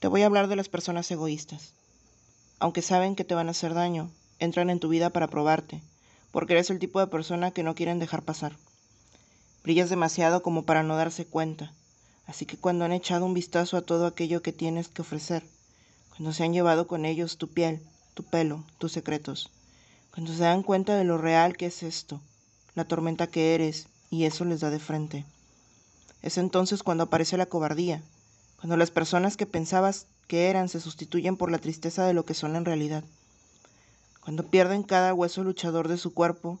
Te voy a hablar de las personas egoístas. Aunque saben que te van a hacer daño, entran en tu vida para probarte, porque eres el tipo de persona que no quieren dejar pasar. Brillas demasiado como para no darse cuenta, así que cuando han echado un vistazo a todo aquello que tienes que ofrecer, cuando se han llevado con ellos tu piel, tu pelo, tus secretos, cuando se dan cuenta de lo real que es esto, la tormenta que eres, y eso les da de frente. Es entonces cuando aparece la cobardía, cuando las personas que pensabas que eran se sustituyen por la tristeza de lo que son en realidad, cuando pierden cada hueso luchador de su cuerpo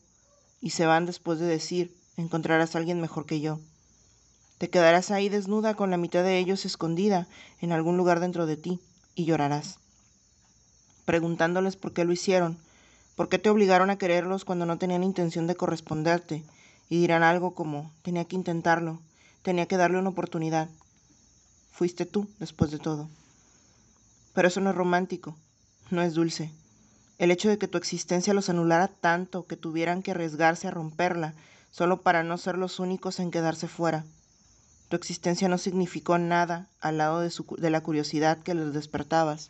y se van después de decir, encontrarás a alguien mejor que yo. Te quedarás ahí desnuda con la mitad de ellos escondida en algún lugar dentro de ti y llorarás, preguntándoles por qué lo hicieron, por qué te obligaron a quererlos cuando no tenían intención de corresponderte, y dirán algo como, tenía que intentarlo, tenía que darle una oportunidad. Fuiste tú, después de todo. Pero eso no es romántico, no es dulce. El hecho de que tu existencia los anulara tanto que tuvieran que arriesgarse a romperla solo para no ser los únicos en quedarse fuera. Tu existencia no significó nada al lado de, la curiosidad que les despertabas.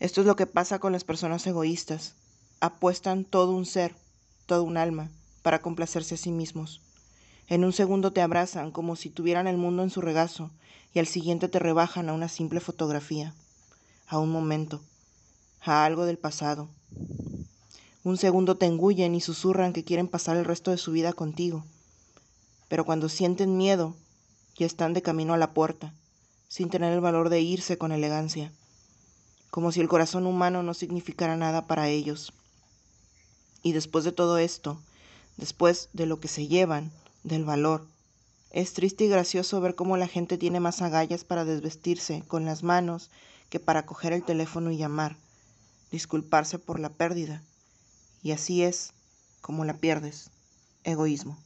Esto es lo que pasa con las personas egoístas. Apuestan todo un ser, todo un alma, para complacerse a sí mismos. En un segundo te abrazan como si tuvieran el mundo en su regazo y al siguiente te rebajan a una simple fotografía, a un momento, a algo del pasado. Un segundo te engullen y susurran que quieren pasar el resto de su vida contigo. Pero cuando sienten miedo, ya están de camino a la puerta, sin tener el valor de irse con elegancia, como si el corazón humano no significara nada para ellos. Y después de todo esto, después de lo que se llevan, del valor. Es triste y gracioso ver cómo la gente tiene más agallas para desvestirse con las manos que para coger el teléfono y llamar, disculparse por la pérdida. Y así es como la pierdes. Egoísmo.